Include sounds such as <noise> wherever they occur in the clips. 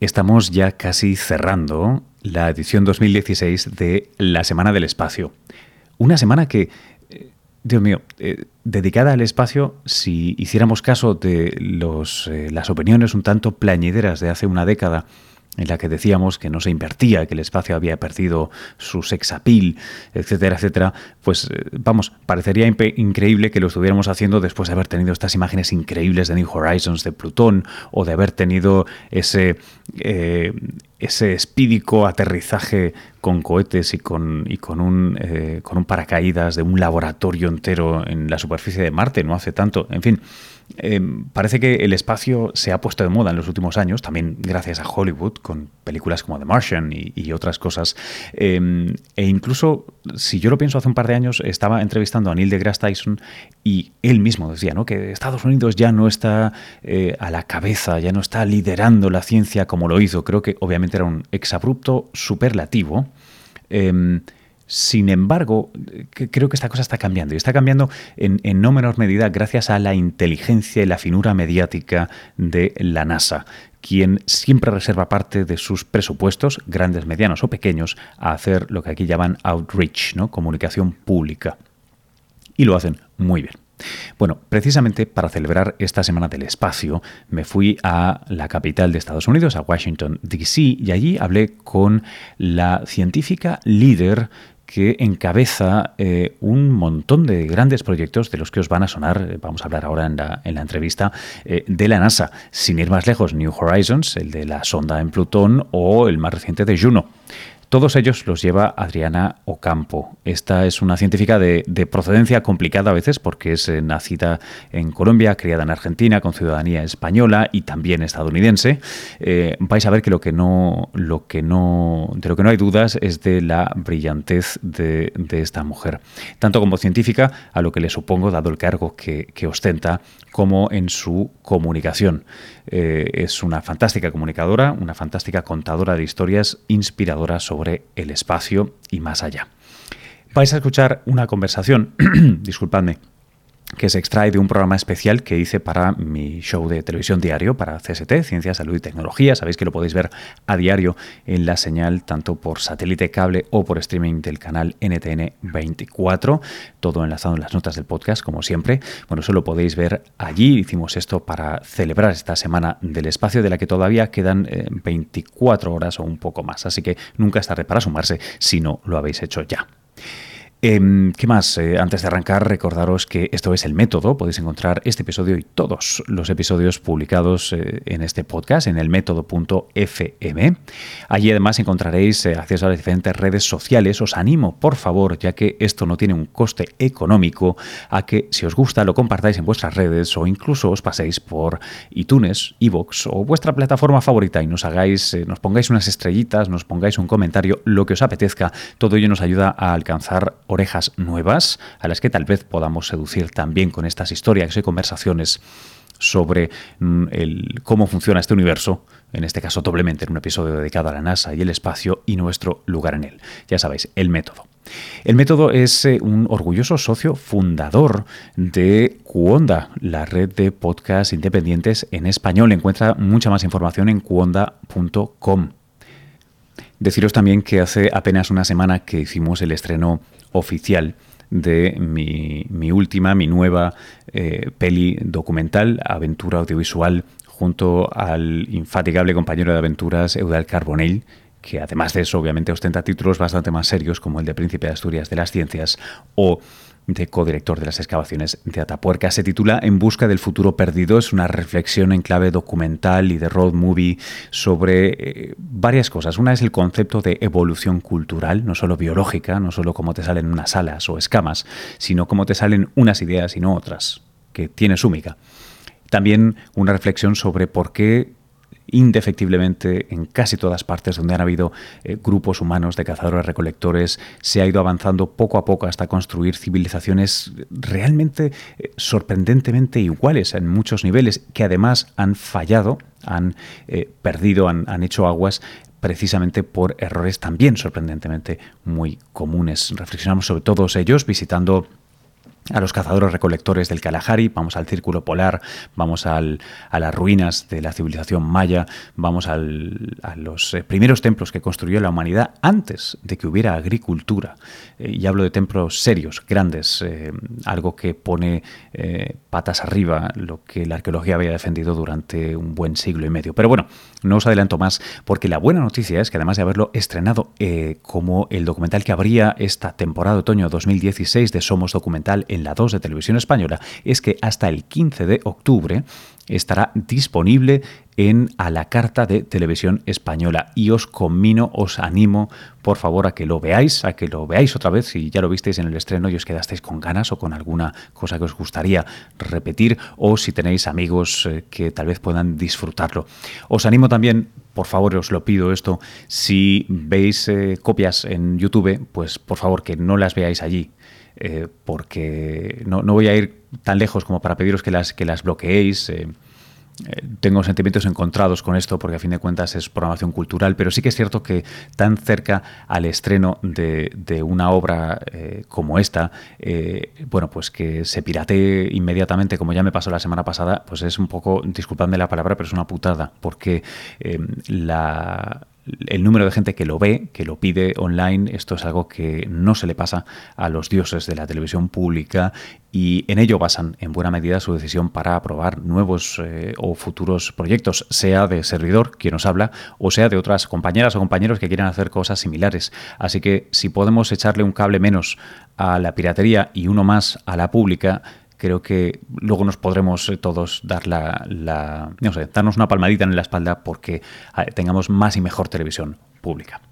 Estamos ya casi cerrando la edición 2016 de la Semana del Espacio. Una semana que, eh, Dios mío, eh, dedicada al espacio, si hiciéramos caso de los, eh, las opiniones un tanto plañideras de hace una década, en la que decíamos que no se invertía, que el espacio había perdido su sexapil, etcétera, etcétera, pues vamos, parecería increíble que lo estuviéramos haciendo después de haber tenido estas imágenes increíbles de New Horizons de Plutón o de haber tenido ese, ese espídico aterrizaje con cohetes y con, y con, un, eh, con un paracaídas de un laboratorio entero en la superficie de Marte, no hace tanto. En fin, eh, parece que el espacio se ha puesto de moda en los últimos años, también gracias a Hollywood, con películas como The Martian y, otras cosas. Eh, e incluso, si yo lo pienso, hace un par de años estaba entrevistando a Neil deGrasse Tyson y él mismo decía ¿no? que Estados Unidos ya no está a la cabeza, ya no está liderando la ciencia como lo hizo. Creo que obviamente era un exabrupto superlativo. Sin embargo, creo que esta cosa está cambiando y está cambiando en, no menor medida gracias a la inteligencia y la finura mediática de la NASA, quien siempre reserva parte de sus presupuestos, grandes, medianos o pequeños, a hacer lo que aquí llaman outreach, ¿no? comunicación pública. Y lo hacen muy bien. Bueno, precisamente para celebrar esta Semana del Espacio me fui a la capital de Estados Unidos, a Washington, D.C., y allí hablé con la científica líder que encabeza eh, un montón de grandes proyectos de los que os van a sonar, eh, vamos a hablar ahora en la, entrevista, eh, de la NASA. Sin ir más lejos, New Horizons, el de la sonda en Plutón, o el más reciente de Juno. Todos ellos los lleva Adriana Ocampo. Esta es una científica de, procedencia complicada a veces porque es eh, nacida en Colombia, criada en Argentina, con ciudadanía española y también estadounidense. Eh, vais a ver que lo que no, lo que no, de lo que no hay dudas es de la brillantez de, esta mujer, tanto como científica, a lo que le supongo, dado el cargo que ostenta, como en su comunicación. Eh, es una fantástica comunicadora, una fantástica contadora de historias inspiradoras sobre el espacio y más allá. Vais a escuchar una conversación, <clears throat> disculpadme, que se extrae de un programa especial que hice para mi show de televisión diario para CST, Ciencia, Salud y Tecnología. Sabéis que lo podéis ver a diario en la señal tanto por satélite cable o por streaming del canal NTN 24, todo enlazado en las notas del podcast como siempre. Bueno, eso lo podéis ver allí. Hicimos esto para celebrar esta semana del espacio de la que todavía quedan 24 eh, horas o un poco más, así que nunca es tarde para sumarse si no lo habéis hecho ya. Em, ¿Qué más? Eh, antes de arrancar, recordaros que esto es el método. Podéis encontrar este episodio y todos los episodios publicados eh, en este podcast en el método.fm. Allí además encontraréis eh, acceso a las diferentes redes sociales. Os animo, por favor, ya que esto no tiene un coste económico, a que si os gusta lo compartáis en vuestras redes o incluso os paséis por iTunes, iVoox o vuestra plataforma favorita y nos hagáis, nos pongáis unas estrellitas, nos pongáis un comentario, lo que os apetezca. Todo ello nos ayuda a alcanzar orejas nuevas a las que tal vez podamos seducir también con estas historias y conversaciones sobre mm, cómo funciona este universo, en este caso doblemente en un episodio dedicado a la NASA y el espacio y nuestro lugar en él. Ya sabéis, el método. El método es eh, un orgulloso socio fundador de Cuonda, la red de podcasts independientes en español. Encuentra mucha más información en cuonda.com. Deciros también que hace apenas una semana que hicimos el estreno oficial de mi, última, mi nueva eh, peli documental, aventura audiovisual, junto al infatigable compañero de aventuras Eudal Carbonell, que además de eso obviamente ostenta títulos bastante más serios como el de Príncipe de Asturias de las Ciencias o de codirector de las excavaciones de Atapuerca. Se titula En busca del futuro perdido. Es una reflexión en clave documental y de road movie sobre eh, varias cosas. Una es el concepto de evolución cultural, no solo biológica, no solo cómo te salen unas alas o escamas, sino cómo te salen unas ideas y no otras, que tiene su miga. También una reflexión sobre por qué indefectiblemente en casi todas partes donde han habido eh, grupos humanos de cazadores recolectores, se ha ido avanzando poco a poco hasta construir civilizaciones realmente eh, sorprendentemente iguales en muchos niveles, que además han fallado, han eh, perdido, han, han hecho aguas precisamente por errores también sorprendentemente muy comunes. Reflexionamos sobre todos ellos visitando a los cazadores recolectores del Kalahari, vamos al Círculo Polar, vamos a las ruinas de la civilización maya, vamos a los eh, primeros templos que construyó la humanidad antes de que hubiera agricultura. Eh, y hablo de templos serios, grandes, eh, algo que pone patas arriba lo que la arqueología había defendido durante un buen siglo y medio. Pero bueno, no os adelanto más porque la buena noticia es que además de haberlo estrenado como el documental que abría esta temporada de otoño 2016 de Somos Documental en la 2 de Televisión Española es que hasta el 15 de octubre estará disponible en a la carta de Televisión Española. Y os conmino, os animo por favor a que lo veáis, a que lo veáis otra vez. Si ya lo visteis en el estreno y os quedasteis con ganas o con alguna cosa que os gustaría repetir o si tenéis amigos eh, que tal vez puedan disfrutarlo. Os animo también por favor, os lo pido esto, si veis eh, copias en YouTube, pues por favor que no las veáis allí, eh, porque no, voy a ir tan lejos como para pediros que las, que las bloqueéis. Eh, eh, tengo sentimientos encontrados con esto porque a fin de cuentas es programación cultural, pero sí que es cierto que tan cerca al estreno de, una obra como esta, bueno, pues que se piratee inmediatamente, como ya me pasó la semana pasada, pues es un poco, disculpadme la palabra, pero es una putada, porque la el número de gente que lo ve, que lo pide online, esto es algo que no se le pasa a los dioses de la televisión pública y en ello basan en buena medida su decisión para aprobar nuevos eh, o futuros proyectos, sea de servidor, quien nos habla, o sea de otras compañeras o compañeros que quieran hacer cosas similares. Así que si podemos echarle un cable menos a la piratería y uno más a la pública, creo que luego nos podremos eh, todos dar la, no sé, darnos una palmadita en la espalda porque tengamos más y mejor televisión pública.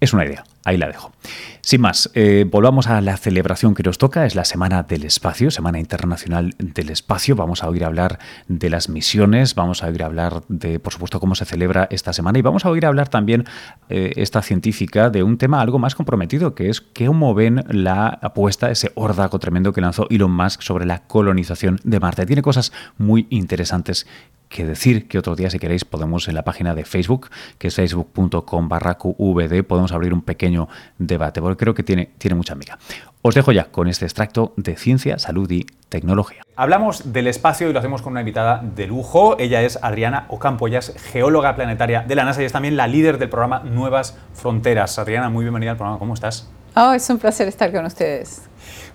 Es una idea, ahí la dejo. Sin más, eh, volvamos a la celebración que nos toca, es la Semana del Espacio, Semana Internacional del Espacio. Vamos a oír hablar de las misiones, vamos a oír hablar de, por supuesto, cómo se celebra esta semana y vamos a oír hablar también, eh, esta científica, de un tema algo más comprometido, que es cómo ven la apuesta, ese órdago tremendo que lanzó Elon Musk sobre la colonización de Marte. Tiene cosas muy interesantes que decir que otro día, si queréis, podemos en la página de Facebook, que es facebook.com barra QVD, podemos abrir un pequeño debate, porque creo que tiene, tiene mucha amiga. Os dejo ya con este extracto de ciencia, salud y tecnología. Hablamos del espacio y lo hacemos con una invitada de lujo. Ella es Adriana Ocampo, ella es geóloga planetaria de la NASA y es también la líder del programa Nuevas Fronteras. Adriana, muy bienvenida al programa, ¿cómo estás? Oh, es un placer estar con ustedes.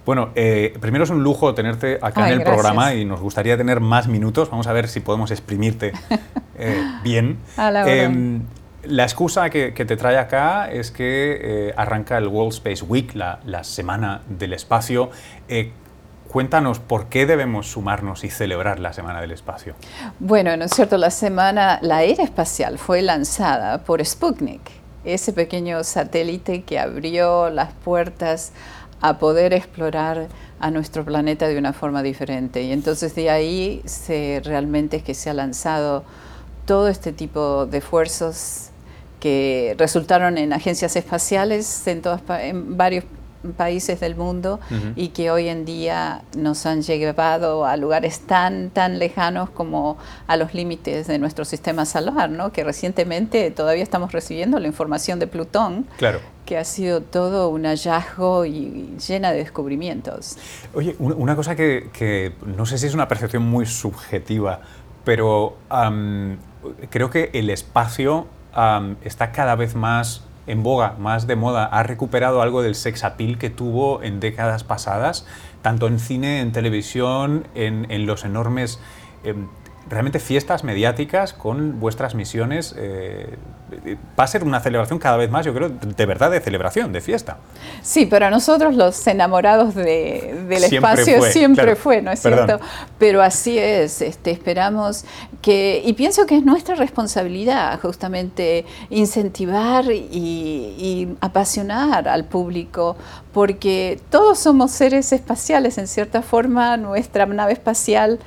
Bueno, eh, primero es un lujo tenerte acá en el programa y nos gustaría tener más minutos. Vamos a ver si podemos exprimirte <laughs> eh, bien. Em, la excusa que, te trae acá es que eh, arranca el World Space Week, la, Semana del Espacio. Cuéntanos por qué debemos sumarnos y celebrar la Semana del Espacio. Bueno, ¿no es cierto? La semana, la era espacial fue lanzada por Sputnik, ese pequeño satélite que abrió las puertas a poder explorar a nuestro planeta de una forma diferente. Y entonces de ahí se, realmente es que se ha lanzado todo este tipo de esfuerzos que resultaron en agencias espaciales en, todas, en varios países del mundo y que hoy en día nos han llevado a lugares tan, tan lejanos como a los límites de nuestro sistema solar, ¿no? que recientemente todavía estamos recibiendo la información de Plutón. Claro que ha sido todo un hallazgo y llena de descubrimientos. Oye, una cosa que, no sé si es una percepción muy subjetiva, pero creo que el espacio está cada vez más en boga, más de moda, ha recuperado algo del sex appeal que tuvo en décadas pasadas, tanto en cine, en televisión, en, los enormes... Em, realmente fiestas mediáticas con vuestras misiones. Eh, va a ser una celebración cada vez más, yo creo, de verdad de celebración, de fiesta. Sí, pero a nosotros los enamorados del espacio siempre fue, ¿no es cierto? Pero así es, este, esperamos que, y pienso que es nuestra responsabilidad justamente incentivar y, y apasionar al público, porque todos somos seres espaciales, en cierta forma, nuestra nave espacial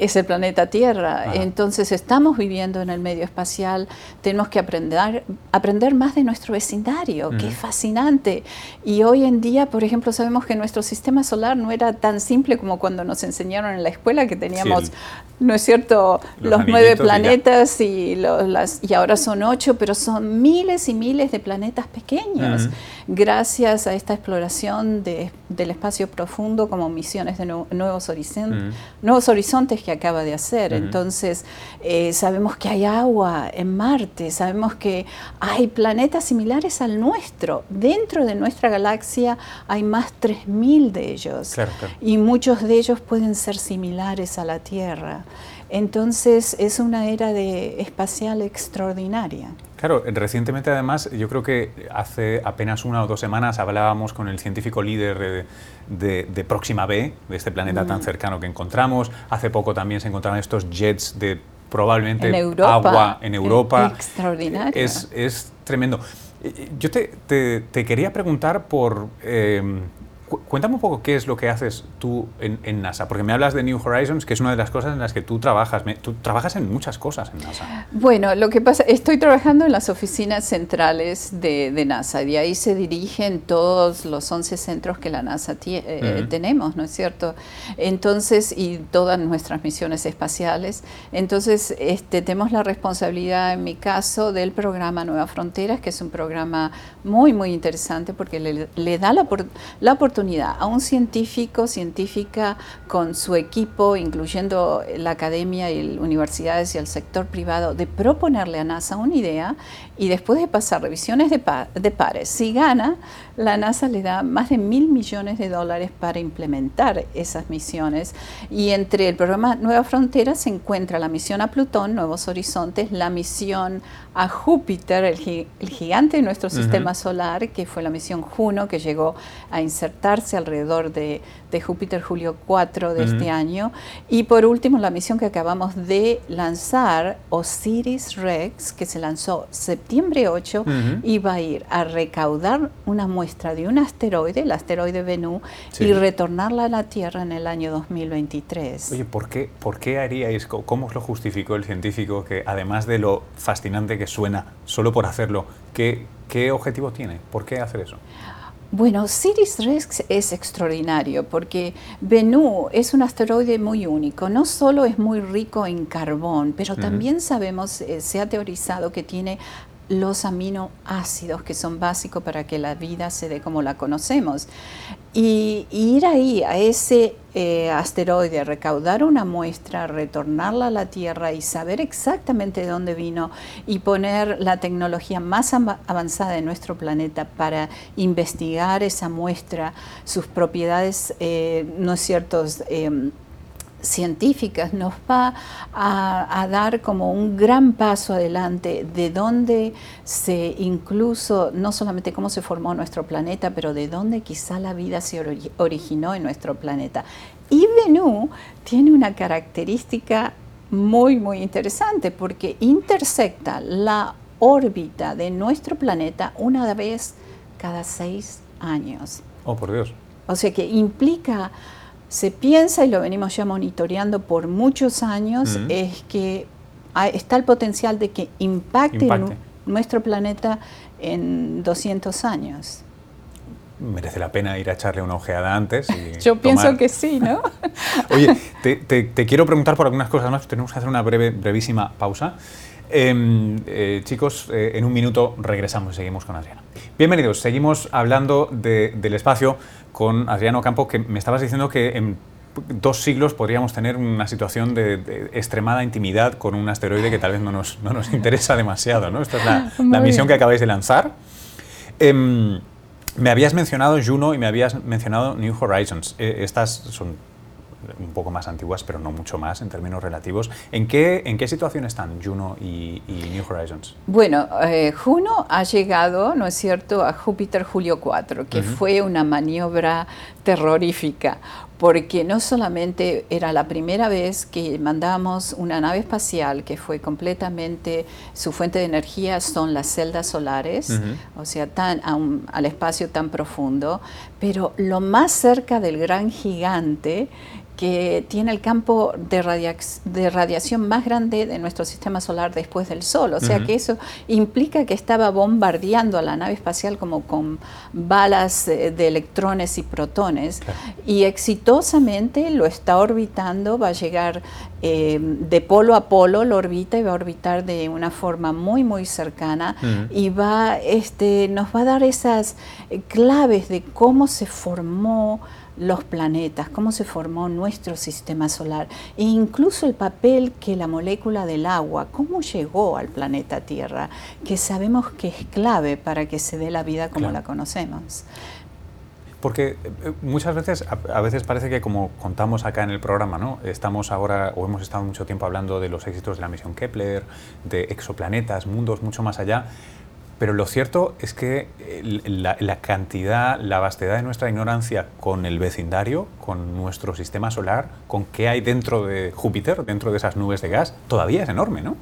es el planeta Tierra. Entonces estamos viviendo en el medio espacial, tenemos que aprender, aprender más de nuestro vecindario, que es fascinante. Y hoy en día, por ejemplo, sabemos que nuestro sistema solar no era tan simple como cuando nos enseñaron en la escuela que teníamos, ¿no es cierto?, los, nueve planetas y, las, y ahora son ocho, pero son miles y miles de planetas pequeños. Gracias a esta exploración de del espacio profundo como misiones de nuevos, horizontes, nuevos horizontes que acaba de hacer. Entonces, eh, sabemos que hay agua en Marte, sabemos que hay planetas similares al nuestro. Dentro de nuestra galaxia hay más 3.000 de ellos. Y muchos de ellos pueden ser similares a la Tierra. Entonces es una era de espacial extraordinaria. Claro, recientemente además, yo creo que hace apenas una o dos semanas hablábamos con el científico líder de, Próxima B, de este planeta tan mm. cercano que encontramos. Hace poco también se encontraron estos jets de probablemente agua en Europa. Extraordinario. Es, es tremendo. Yo te, te, quería preguntar por... Eh, Cuéntame un poco qué es lo que haces tú en, NASA, porque me hablas de New Horizons, que es una de las cosas en las que tú trabajas. tú trabajas en muchas cosas en NASA. Bueno, lo que pasa, estoy trabajando en las oficinas centrales de, NASA, de ahí se dirigen todos los 11 centros que la NASA eh, tenemos, ¿no es cierto? Entonces, y todas nuestras misiones espaciales. Entonces, este, tenemos la responsabilidad, en mi caso, del programa Nueva Fronteras, que es un programa muy, muy interesante porque le, da la, la oportunidad a un científico, científica con su equipo, incluyendo la academia y universidades y el sector privado, de proponerle a NASA una idea y después de pasar revisiones de, pares, si gana, la NASA le da más de mil millones de dólares para implementar esas misiones. Y entre el programa Nueva Frontera se encuentra la misión a Plutón, Nuevos Horizontes, la misión a Júpiter, el, gigante de nuestro sistema solar, que fue la misión Juno, que llegó a insertarse alrededor de, Júpiter Julio 4 de este año. Y por último, la misión que acabamos de lanzar, Osiris Rex, que se lanzó septiembre 8 y va a ir a recaudar una muestra de un asteroide, el asteroide Bennu, y retornarla a la Tierra en el año 2023. Oye, ¿por qué, ¿por qué haríais, cómo os lo justificó el científico que además de lo fascinante que suena solo por hacerlo, ¿qué, qué objetivo tiene? ¿Por qué hacer eso? Bueno, Ciris Rex es extraordinario porque Bennu es un asteroide muy único. No solo es muy rico en carbón, pero también sabemos, eh, se ha teorizado que tiene los aminoácidos que son básicos para que la vida se dé como la conocemos. Y, ir ahí a ese eh, asteroide, recaudar una muestra, retornarla a la Tierra y saber exactamente de dónde vino y poner la tecnología más avanzada de nuestro planeta para investigar esa muestra, sus propiedades, eh, no es cierto, em, científicas nos va a, dar como un gran paso adelante de dónde se incluso, no solamente cómo se formó nuestro planeta, pero de dónde quizá la vida se originó en nuestro planeta. Y Venú tiene una característica muy, muy interesante porque intersecta la órbita de nuestro planeta una vez cada seis años. Oh, por Dios. O sea que implica se piensa, y lo venimos ya monitoreando por muchos años, es que está el potencial de que impacte, nuestro planeta en 200 años. Merece la pena ir a echarle una ojeada antes. <laughs> Yo pienso que sí, ¿no? <laughs> Oye, te, quiero preguntar por algunas cosas más, tenemos que hacer una breve, brevísima pausa. Em, eh, chicos, eh, en un minuto regresamos y seguimos con Adriana. Bienvenidos, seguimos hablando del espacio con Adriano Campo, que me estabas diciendo que en dos siglos podríamos tener una situación de, extremada intimidad con un asteroide que tal vez no nos, no nos <laughs> interesa demasiado. ¿no? Esta es la, <laughs> la misión que acabáis de lanzar. Em, me habías mencionado Juno y me habías mencionado New Horizons. Eh, estas son un poco más antiguas, pero no mucho más en términos relativos. ¿En qué, en qué situación están Juno y, New Horizons? Bueno, eh, Juno ha llegado, ¿no es cierto?, a Júpiter Julio 4, que fue una maniobra terrorífica, porque no solamente era la primera vez que mandamos una nave espacial que fue completamente, su fuente de energía son las celdas solares, o sea, tan, al espacio tan profundo, pero lo más cerca del gran gigante que tiene el campo de, radiación más grande de nuestro sistema solar después del Sol. O sea que eso implica que estaba bombardeando a la nave espacial como con balas eh, de electrones y protones y exitoso exitosamente lo está orbitando, va a llegar eh, de polo a polo, lo orbita y va a orbitar de una forma muy, muy cercana y va, este, nos va a dar esas claves de cómo se formó los planetas, cómo se formó nuestro sistema solar e incluso el papel que la molécula del agua, cómo llegó al planeta Tierra, que sabemos que es clave para que se dé la vida como la conocemos. Porque eh, muchas veces, a, veces parece que como contamos acá en el programa, ¿no? estamos ahora o hemos estado mucho tiempo hablando de los éxitos de la misión Kepler, de exoplanetas, mundos mucho más allá, pero lo cierto es que eh, la, cantidad, la vastedad de nuestra ignorancia con el vecindario, con nuestro sistema solar, con qué hay dentro de Júpiter, dentro de esas nubes de gas, todavía es enorme, ¿no?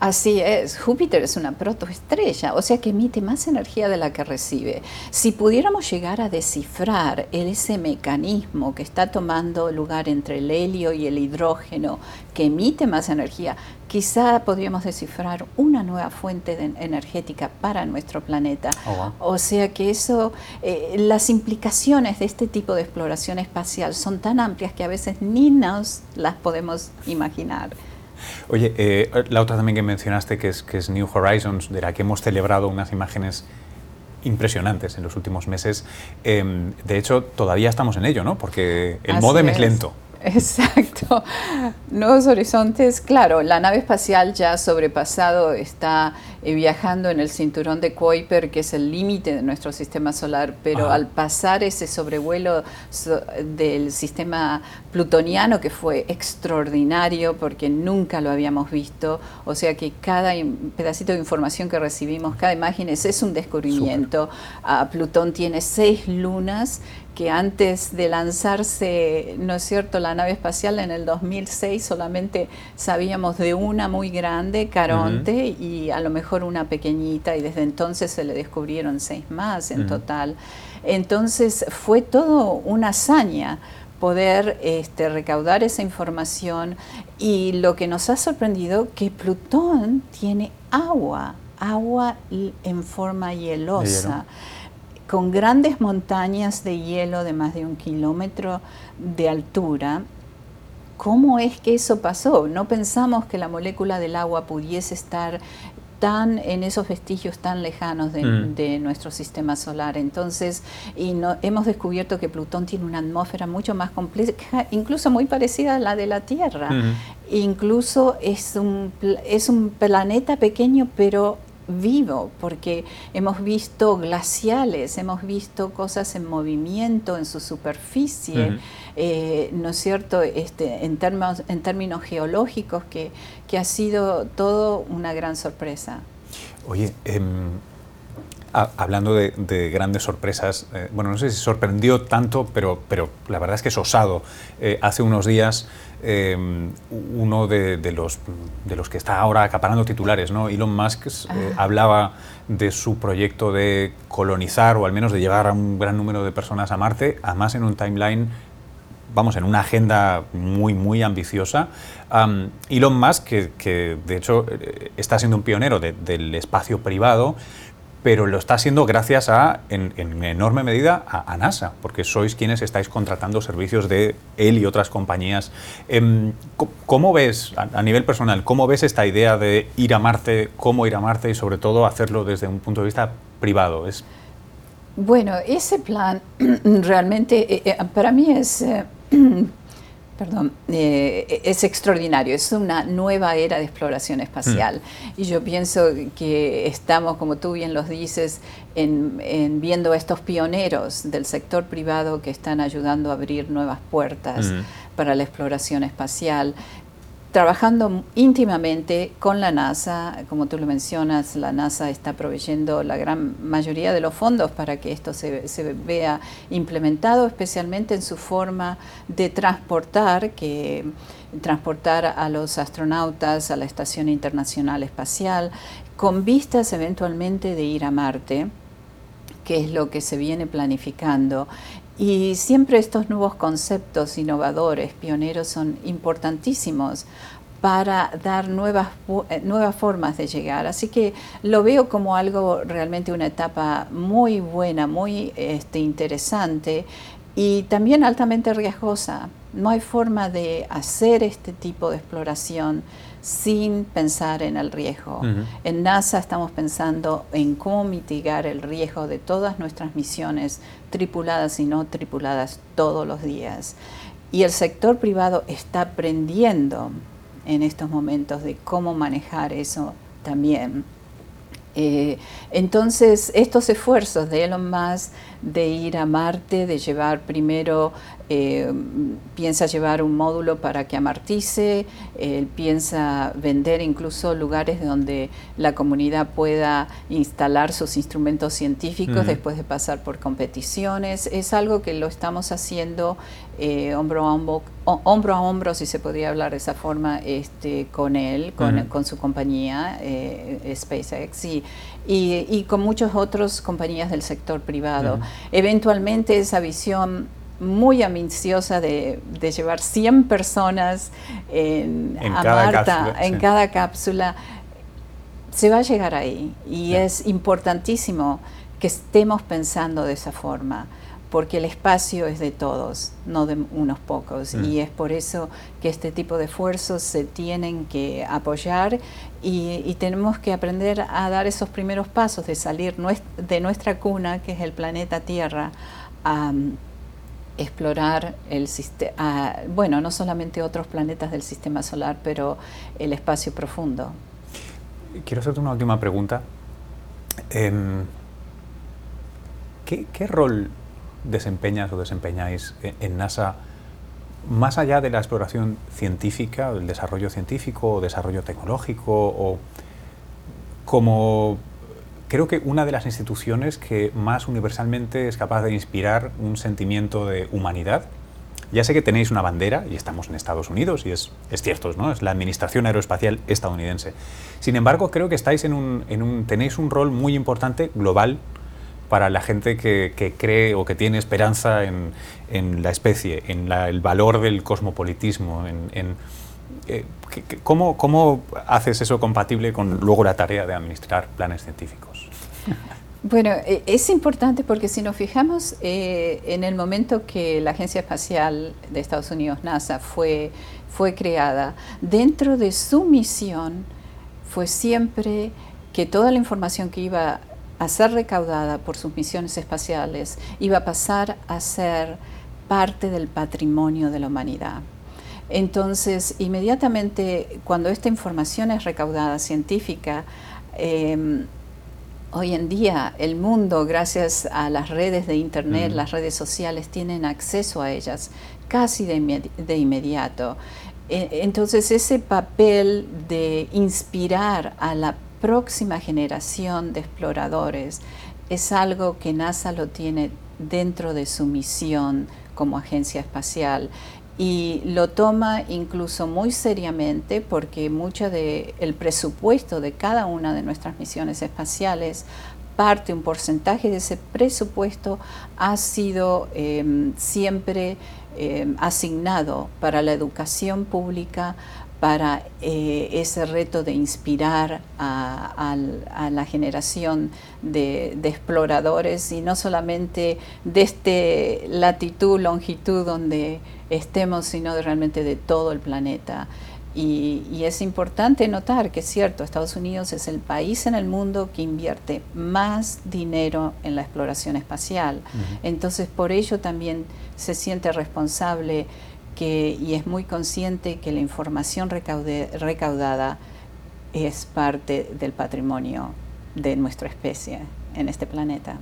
Así es, Júpiter es una protoestrella, o sea que emite más energía de la que recibe. Si pudiéramos llegar a descifrar ese mecanismo que está tomando lugar entre el helio y el hidrógeno, que emite más energía, quizá podríamos descifrar una nueva fuente energética para nuestro planeta. Oh, o sea que eso, eh, las implicaciones de este tipo de exploración espacial son tan amplias que a veces ni nos las podemos imaginar. Oye, eh, la otra también que mencionaste, que es, que es New Horizons, de la que hemos celebrado unas imágenes impresionantes en los últimos meses. Em, de hecho, todavía estamos en ello, ¿no? Porque el modem es lento. <laughs> Exacto. Nuevos horizontes, claro, la nave espacial ya sobrepasado está eh, viajando en el cinturón de Kuiper, que es el límite de nuestro sistema solar, pero al pasar ese sobrevuelo del sistema plutoniano, que fue extraordinario porque nunca lo habíamos visto, o sea que cada pedacito de información que recibimos, cada imagen es, un descubrimiento. Plutón tiene seis lunas que antes de lanzarse, ¿no es cierto?, la nave espacial en el 2006 solamente sabíamos de una muy grande, Caronte, y a lo mejor una pequeñita, y desde entonces se le descubrieron seis más en total. Entonces fue todo una hazaña poder este, recaudar esa información y lo que nos ha sorprendido que Plutón tiene agua, agua en forma hielosa con grandes montañas de hielo de más de un kilómetro de altura. ¿Cómo es que eso pasó? No pensamos que la molécula del agua pudiese estar tan en esos vestigios tan lejanos de, mm. nuestro sistema solar. Entonces, y no, hemos descubierto que Plutón tiene una atmósfera mucho más compleja, incluso muy parecida a la de la Tierra. Mm. Incluso es un, es un planeta pequeño, pero vivo, porque hemos visto glaciales, hemos visto cosas en movimiento en su superficie, eh, ¿no es cierto?, este, en, términos, en términos geológicos, que, que ha sido todo una gran sorpresa. Oye, em, hablando de, grandes sorpresas, eh, bueno, no sé si sorprendió tanto, pero, pero la verdad es que es osado. Eh, hace unos días em, uno de, los, de los que está ahora acaparando titulares, ¿no? Elon Musk, eh, ah. hablaba de su proyecto de colonizar o al menos de llevar a un gran número de personas a Marte, además en un timeline vamos, en una agenda muy, muy ambiciosa. Elon Musk, que, que, de hecho está siendo un pionero del espacio privado, pero lo está haciendo gracias a, en, enorme medida, a, NASA, porque sois quienes estáis contratando servicios de él y otras compañías. Em, ¿Cómo ves, a, nivel personal, cómo ves esta idea de ir a Marte, cómo ir a Marte y sobre todo hacerlo desde un punto de vista privado? Es... Bueno, ese plan <clears throat> realmente eh, eh, para mí es... Eh, <clears throat> perdón, eh, es extraordinario, es una nueva era de exploración espacial. Mm. Y yo pienso que estamos, como tú bien los dices, en, viendo a estos pioneros del sector privado que están ayudando a abrir nuevas puertas mm. para la exploración espacial trabajando íntimamente con la NASA, como tú lo mencionas, la NASA está proveyendo la gran mayoría de los fondos para que esto se, vea implementado, especialmente en su forma de transportar, que transportar a los astronautas a la Estación Internacional Espacial, con vistas eventualmente de ir a Marte que es lo que se viene planificando y siempre estos nuevos conceptos innovadores, pioneros, son importantísimos para dar nuevas, eh, nuevas formas de llegar. Así que lo veo como algo realmente una etapa muy buena, muy este, interesante y también altamente riesgosa. No hay forma de hacer este tipo de exploración sin pensar en el riesgo. En NASA estamos pensando en cómo mitigar el riesgo de todas nuestras misiones, tripuladas y no tripuladas, todos los días. Y el sector privado está aprendiendo en estos momentos de cómo manejar eso también. Eh, entonces, estos esfuerzos de Elon Musk de ir a Marte, de llevar primero, eh, piensa llevar un módulo para que amartice, él piensa vender incluso lugares donde la comunidad pueda instalar sus instrumentos científicos después de pasar por competiciones. Es algo que lo estamos haciendo eh, hombro, a hombro, hombro a hombro, si se podría hablar de esa forma, este, con él, con, su compañía eh, SpaceX y, y, con muchas otras compañías del sector privado. Eventualmente esa visión muy ambiciosa de, llevar 100 personas en, a Marta en cada cápsula, se va a llegar ahí. Y es importantísimo que estemos pensando de esa forma porque el espacio es de todos, no de unos pocos. Mm. Y es por eso que este tipo de esfuerzos se tienen que apoyar y, tenemos que aprender a dar esos primeros pasos de salir de nuestra cuna, que es el planeta Tierra, a explorar el sistema, bueno, no solamente otros planetas del sistema solar, pero el espacio profundo. Quiero hacerte una última pregunta. Em, ¿qué, ¿Qué rol desempeñas o desempeñáis en NASA más allá de la exploración científica, el desarrollo científico o desarrollo tecnológico, o como creo que una de las instituciones que más universalmente es capaz de inspirar un sentimiento de humanidad. Ya sé que tenéis una bandera y estamos en Estados Unidos y es, cierto, ¿no? es la Administración Aeroespacial Estadounidense. Sin embargo, creo que estáis en un, en tenéis un rol muy importante global para la gente que, cree o que tiene esperanza en, la especie, en el valor del cosmopolitismo, en, eh, ¿cómo, haces eso compatible con luego la tarea de administrar planes científicos? Bueno, e, es importante porque si nos fijamos eh, en el momento que la Agencia Espacial de Estados Unidos, NASA, fue, fue creada, dentro de su misión fue siempre que toda la información que iba a ser recaudada por sus misiones espaciales iba a pasar a ser parte del patrimonio de la humanidad. Entonces, inmediatamente cuando esta información es recaudada científica, em, hoy en día el mundo, gracias a las redes de Internet, las redes sociales, tienen acceso a ellas casi de, de inmediato. E, entonces, ese papel de inspirar a la próxima generación de exploradores es algo que NASA lo tiene dentro de su misión como agencia espacial y lo toma incluso muy seriamente porque mucho del presupuesto de cada una de nuestras misiones espaciales parte, un porcentaje de ese presupuesto ha sido em, siempre em, asignado para la educación pública, para eh, ese reto de inspirar a, la generación de, exploradores y no solamente de este latitud, longitud donde estemos, sino de realmente de todo el planeta. Y, es importante notar que es cierto, Estados Unidos es el país en el mundo que invierte más dinero en la exploración espacial. Entonces, por ello también se siente responsable y es muy consciente que la información recaudada es parte del patrimonio de nuestra especie en este planeta.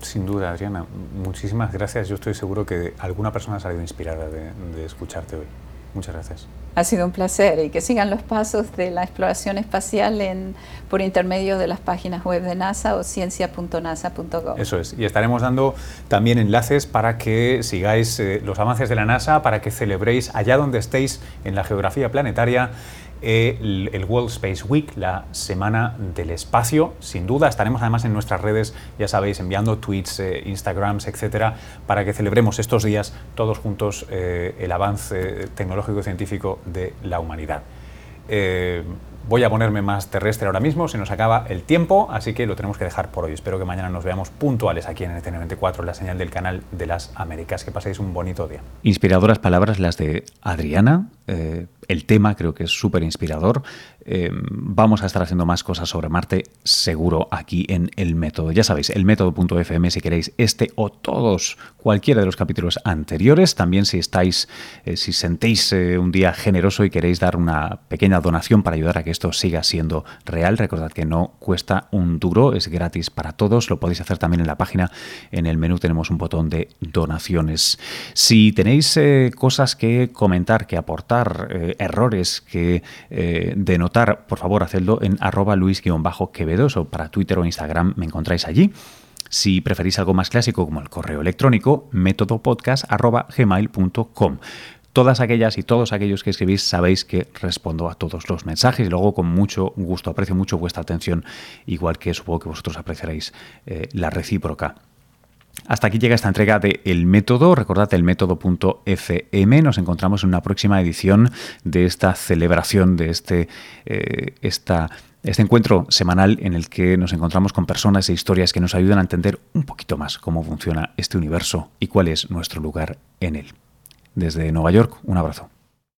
Sin duda, Adriana. Muchísimas gracias. Yo estoy seguro que alguna persona ha salido inspirada de escucharte hoy. Muchas gracias. Ha sido un placer y que sigan los pasos de la exploración espacial en, por intermedio de las páginas web de NASA o ciencia.nasa.gov. Eso es, y estaremos dando también enlaces para que sigáis eh, los avances de la NASA, para que celebréis allá donde estéis en la geografía planetaria el, World Space Week, la Semana del Espacio. Sin duda, estaremos además en nuestras redes, ya sabéis, enviando tweets, eh, Instagrams, etcétera, para que celebremos estos días todos juntos eh, el avance tecnológico y científico de la humanidad. Eh, voy a ponerme más terrestre ahora mismo, se nos acaba el tiempo, así que lo tenemos que dejar por hoy. Espero que mañana nos veamos puntuales aquí en NT94, la señal del canal de las Américas. Que paséis un bonito día. Inspiradoras palabras las de Adriana. Eh, el tema creo que es súper inspirador. Eh, vamos a estar haciendo más cosas sobre Marte, seguro, aquí en El Método. Ya sabéis, el método.fm si queréis este o todos, cualquiera de los capítulos anteriores. También si estáis, eh, si sentéis un día generoso y queréis dar una pequeña donación para ayudar a que esto siga siendo real, recordad que no cuesta un duro, es gratis para todos. Lo podéis hacer también en la página. En el menú tenemos un botón de donaciones. Si tenéis cosas que comentar, que aportar, errores que eh, denotar, por favor, hacedlo en arroba luis-quevedo o para Twitter o Instagram me encontráis allí. Si preferís algo más clásico como el correo electrónico, métodopodcast.gmail.com. Todas aquellas y todos aquellos que escribís sabéis que respondo a todos los mensajes y luego con mucho gusto aprecio mucho vuestra atención, igual que supongo que vosotros apreciaréis eh, la recíproca. Hasta aquí llega esta entrega de El Método. Recordad el método.fm. Nos encontramos en una próxima edición de esta celebración, de este, eh, este encuentro semanal en el que nos encontramos con personas e historias que nos ayudan a entender un poquito más cómo funciona este universo y cuál es nuestro lugar en él. Desde Nueva York, un abrazo.